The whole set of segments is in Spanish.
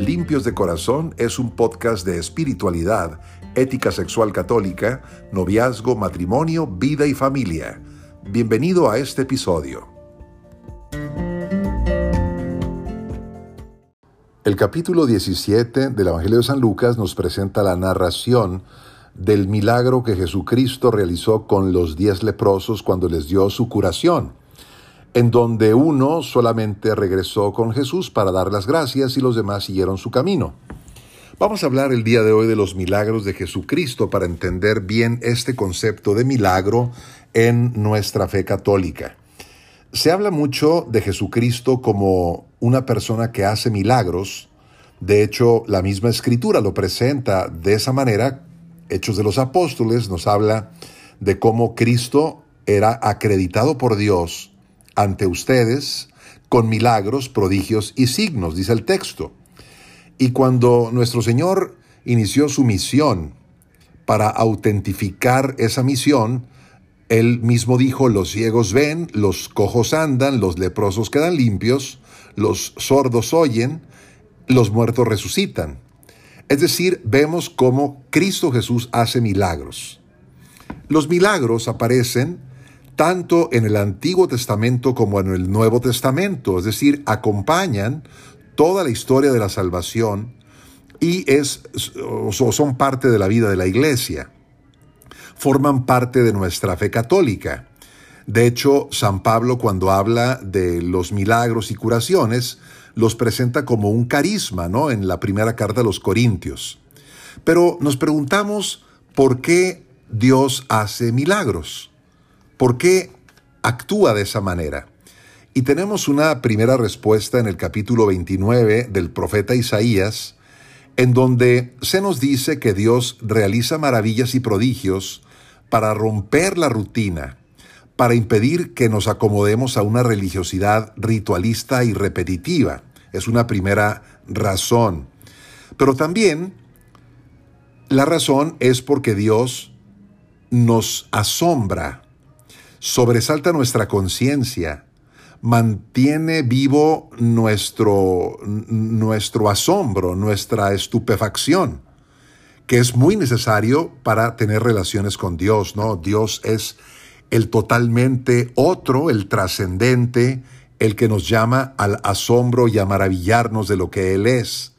Limpios de Corazón es un podcast de espiritualidad, ética sexual católica, noviazgo, matrimonio, vida y familia. Bienvenido a este episodio. El capítulo 17 del Evangelio de San Lucas nos presenta la narración del milagro que Jesucristo realizó con los diez leprosos cuando les dio su curación en donde uno solamente regresó con Jesús para dar las gracias y los demás siguieron su camino. Vamos a hablar el día de hoy de los milagros de Jesucristo para entender bien este concepto de milagro en nuestra fe católica. Se habla mucho de Jesucristo como una persona que hace milagros. De hecho, la misma escritura lo presenta de esa manera. Hechos de los Apóstoles nos habla de cómo Cristo era acreditado por Dios ante ustedes con milagros, prodigios y signos, dice el texto. Y cuando nuestro Señor inició su misión para autentificar esa misión, él mismo dijo, los ciegos ven, los cojos andan, los leprosos quedan limpios, los sordos oyen, los muertos resucitan. Es decir, vemos cómo Cristo Jesús hace milagros. Los milagros aparecen tanto en el Antiguo Testamento como en el Nuevo Testamento, es decir, acompañan toda la historia de la salvación y son parte de la vida de la iglesia, forman parte de nuestra fe católica. De hecho, San Pablo cuando habla de los milagros y curaciones, los presenta como un carisma, ¿no? En la primera carta a los Corintios. Pero nos preguntamos por qué Dios hace milagros. ¿Por qué actúa de esa manera? Y tenemos una primera respuesta en el capítulo 29 del profeta Isaías, en donde se nos dice que Dios realiza maravillas y prodigios para romper la rutina, para impedir que nos acomodemos a una religiosidad ritualista y repetitiva. Es una primera razón. Pero también la razón es porque Dios nos asombra sobresalta nuestra conciencia, mantiene vivo nuestro, nuestro asombro, nuestra estupefacción, que es muy necesario para tener relaciones con Dios, ¿no? Dios es el totalmente otro, el trascendente, el que nos llama al asombro y a maravillarnos de lo que Él es.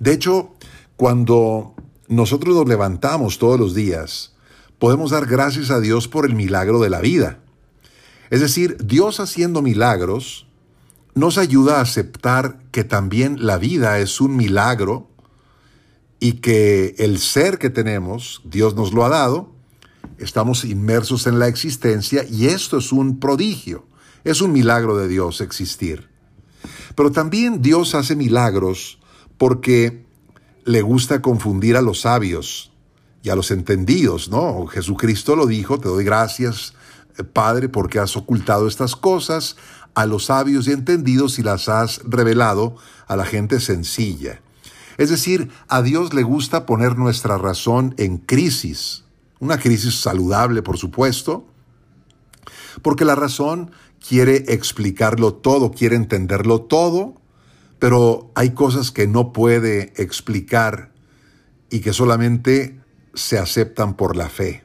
De hecho, cuando nosotros nos levantamos todos los días, podemos dar gracias a Dios por el milagro de la vida. Es decir, Dios haciendo milagros nos ayuda a aceptar que también la vida es un milagro y que el ser que tenemos, Dios nos lo ha dado, estamos inmersos en la existencia y esto es un prodigio, es un milagro de Dios existir. Pero también Dios hace milagros porque le gusta confundir a los sabios y a los entendidos, ¿no? Jesucristo lo dijo, te doy gracias Padre, porque has ocultado estas cosas a los sabios y entendidos y las has revelado a la gente sencilla. Es decir, a Dios le gusta poner nuestra razón en crisis, una crisis saludable, por supuesto, porque la razón quiere explicarlo todo, quiere entenderlo todo, pero hay cosas que no puede explicar y que solamente se aceptan por la fe.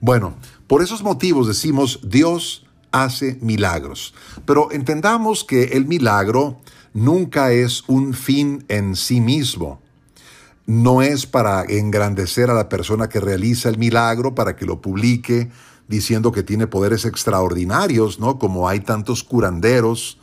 Bueno, por esos motivos decimos Dios hace milagros. Pero entendamos que el milagro nunca es un fin en sí mismo. No es para engrandecer a la persona que realiza el milagro, para que lo publique diciendo que tiene poderes extraordinarios, ¿no? Como hay tantos curanderos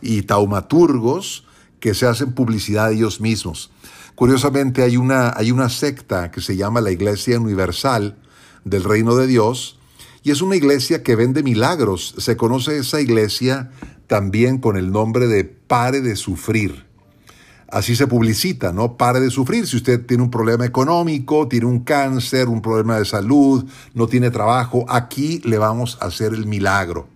y taumaturgos que se hacen publicidad de ellos mismos. Curiosamente hay una, hay una secta que se llama la Iglesia Universal del Reino de Dios, y es una iglesia que vende milagros. Se conoce esa iglesia también con el nombre de Pare de Sufrir. Así se publicita, ¿no? Pare de sufrir. Si usted tiene un problema económico, tiene un cáncer, un problema de salud, no tiene trabajo, aquí le vamos a hacer el milagro.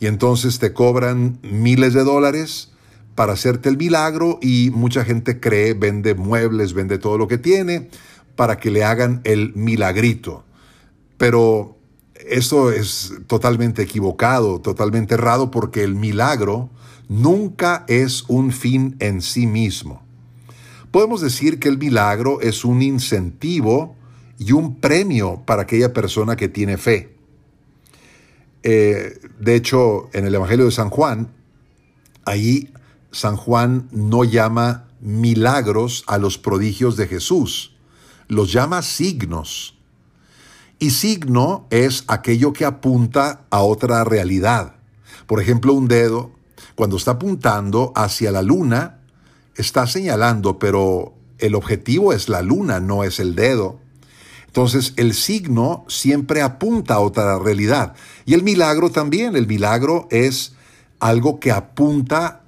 Y entonces te cobran miles de dólares para hacerte el milagro y mucha gente cree, vende muebles, vende todo lo que tiene para que le hagan el milagrito. Pero eso es totalmente equivocado, totalmente errado, porque el milagro nunca es un fin en sí mismo. podemos decir que el milagro es un incentivo y un premio para aquella persona que tiene fe. Eh, de hecho, en el Evangelio de San Juan, ahí San Juan no llama milagros a los prodigios de Jesús, los llama signos. Y signo es aquello que apunta a otra realidad. Por ejemplo, un dedo, cuando está apuntando hacia la luna, está señalando, pero el objetivo es la luna, no es el dedo. Entonces el signo siempre apunta a otra realidad. Y el milagro también, el milagro es algo que apunta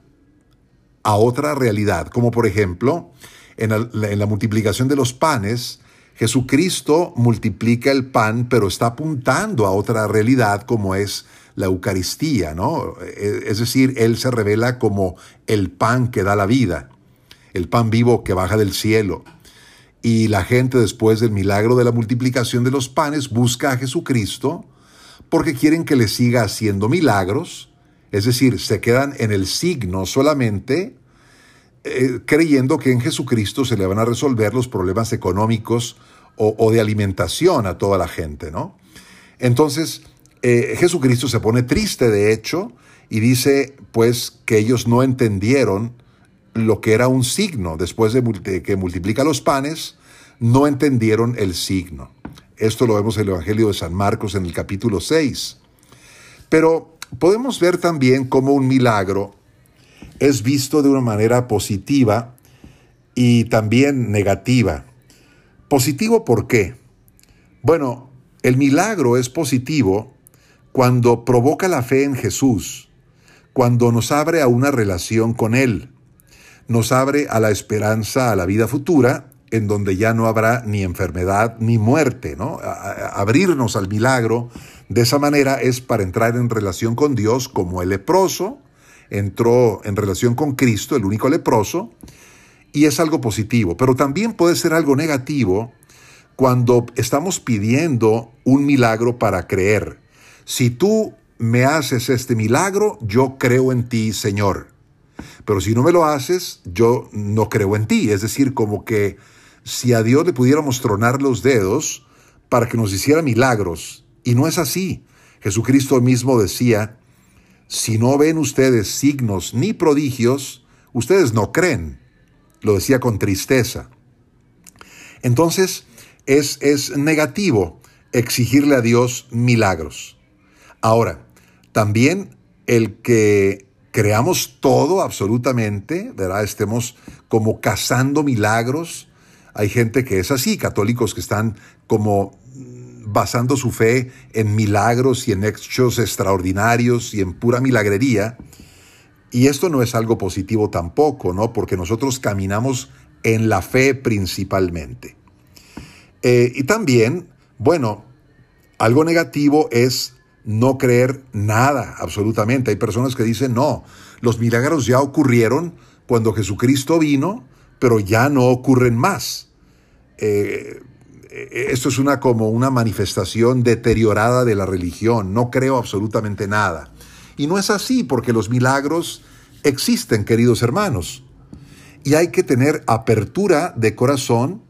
a otra realidad, como por ejemplo en la, multiplicación de los panes, Jesucristo multiplica el pan, pero está apuntando a otra realidad como es la Eucaristía, ¿no? E, es decir, Él se revela como el pan que da la vida, el pan vivo que baja del cielo. Y la gente después del milagro de la multiplicación de los panes busca a Jesucristo porque quieren que le siga haciendo milagros, es decir, se quedan en el signo solamente, eh, creyendo que en Jesucristo se le van a resolver los problemas económicos o, de alimentación a toda la gente, ¿no? Entonces, eh, Jesucristo se pone triste, de hecho, y dice, pues, que ellos no entendieron lo que era un signo. Después de que multiplica los panes, no entendieron el signo. Esto lo vemos en el Evangelio de San Marcos en el capítulo 6. Pero podemos ver también cómo un milagro es visto de una manera positiva y también negativa. Positivo ¿por qué? Bueno, el milagro es positivo cuando provoca la fe en Jesús, cuando nos abre a una relación con Él, nos abre a la esperanza, a la vida futura, en donde ya no habrá ni enfermedad ni muerte, ¿no? abrirnos al milagro de esa manera es para entrar en relación con Dios como el leproso entró en relación con Cristo, el único leproso, y es algo positivo, pero también puede ser algo negativo cuando estamos pidiendo un milagro para creer. Si tú me haces este milagro, yo creo en ti, Señor. Pero si no me lo haces, yo no creo en ti. Es decir, como que si a Dios le pudiéramos tronar los dedos para que nos hiciera milagros. Y no es así. Jesucristo mismo decía, si no ven ustedes signos ni prodigios, ustedes no creen. Lo decía con tristeza. Entonces, es, es negativo exigirle a Dios milagros. Ahora, también el que creamos todo absolutamente, ¿verdad? Estemos como cazando milagros. Hay gente que es así, católicos que están como basando su fe en milagros y en hechos extraordinarios y en pura milagrería. Y esto no es algo positivo tampoco, ¿no? Porque nosotros caminamos en la fe principalmente. Eh, y también, bueno, algo negativo es no creer nada, absolutamente. Hay personas que dicen, no, los milagros ya ocurrieron cuando Jesucristo vino, pero ya no ocurren más. Eh, esto es una como una manifestación deteriorada de la religión. No creo absolutamente nada. Y no es así, porque los milagros existen, queridos hermanos. Y hay que tener apertura de corazón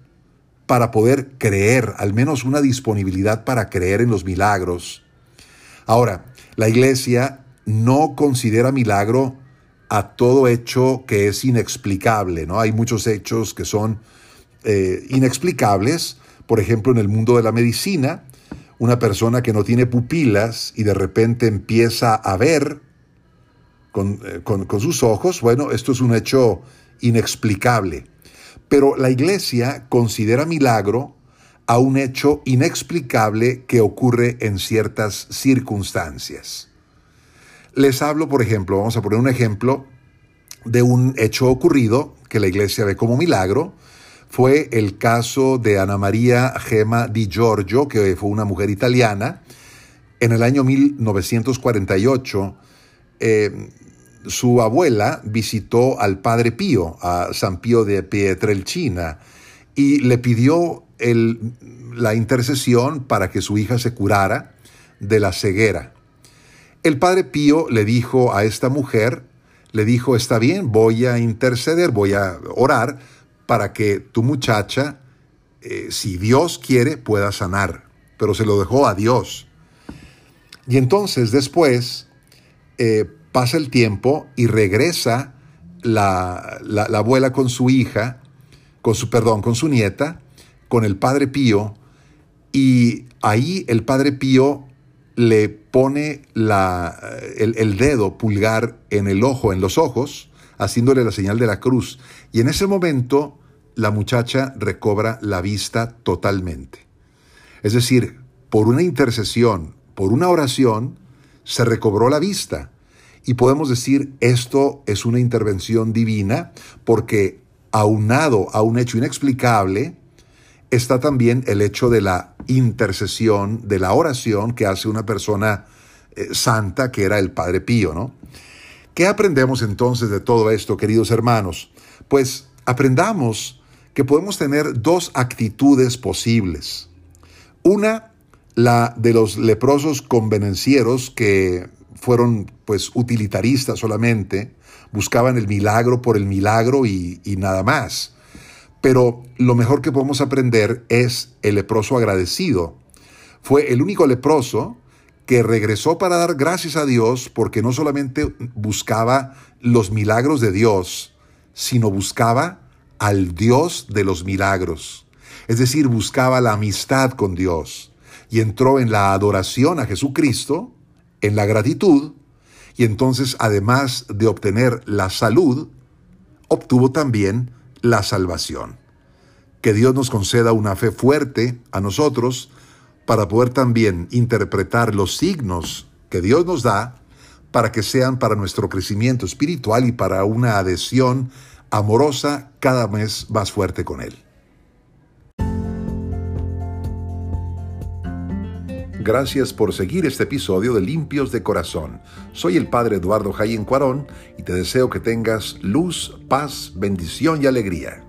para poder creer, al menos una disponibilidad para creer en los milagros Ahora, la iglesia no considera milagro a todo hecho que es inexplicable, ¿no? Hay muchos hechos que son eh, inexplicables, por ejemplo, en el mundo de la medicina, una persona que no tiene pupilas y de repente empieza a ver con, eh, con sus ojos, bueno, esto es un hecho inexplicable. Pero la iglesia considera milagro a un hecho inexplicable que ocurre en ciertas circunstancias. Les hablo, por ejemplo, vamos a poner un ejemplo de un hecho ocurrido que la iglesia ve como milagro. Fue el caso de Ana María Gema di Giorgio, que fue una mujer italiana. En el año 1948, eh, su abuela visitó al padre Pío, a San Pío de Pietrelcina, y le pidió la intercesión para que su hija se curara de la ceguera. El padre Pío le dijo a esta mujer, le dijo, está bien, voy a interceder, voy a orar para que tu muchacha, eh, si Dios quiere, pueda sanar, pero se lo dejó a Dios. Y entonces después eh, pasa el tiempo y regresa la, la, abuela con su hija, con su, perdón, con su nieta, con el padre Pío, y ahí el padre Pío le pone la, el, el, dedo pulgar en el ojo, en los ojos, haciéndole la señal de la cruz. Y en ese momento la muchacha recobra la vista totalmente. Es decir, por una intercesión, por una oración, se recobró la vista. Y podemos decir, esto es una intervención divina porque aunado a un hecho inexplicable, está también el hecho de la intercesión, de la oración que hace una persona eh, santa, que era el Padre Pío, ¿no? ¿Qué aprendemos entonces de todo esto, queridos hermanos? Pues aprendamos que podemos tener dos actitudes posibles. Una, la de los leprosos convenencieros que fueron pues utilitaristas solamente, buscaban el milagro por el milagro y, y nada más. Pero lo mejor que podemos aprender es el leproso agradecido. Fue el único leproso que regresó para dar gracias a Dios porque no solamente buscaba los milagros de Dios, sino buscaba al Dios de los milagros. Es decir, buscaba la amistad con Dios y entró en la adoración a Jesucristo, en la gratitud, y entonces además de obtener la salud, obtuvo también la salvación. Que Dios nos conceda una fe fuerte a nosotros, para poder también interpretar los signos que Dios nos da para que sean para nuestro crecimiento espiritual y para una adhesión amorosa cada vez más fuerte con Él. Gracias por seguir este episodio de Limpios de Corazón. Soy el Padre Eduardo Jayen Cuarón y te deseo que tengas luz, paz, bendición y alegría.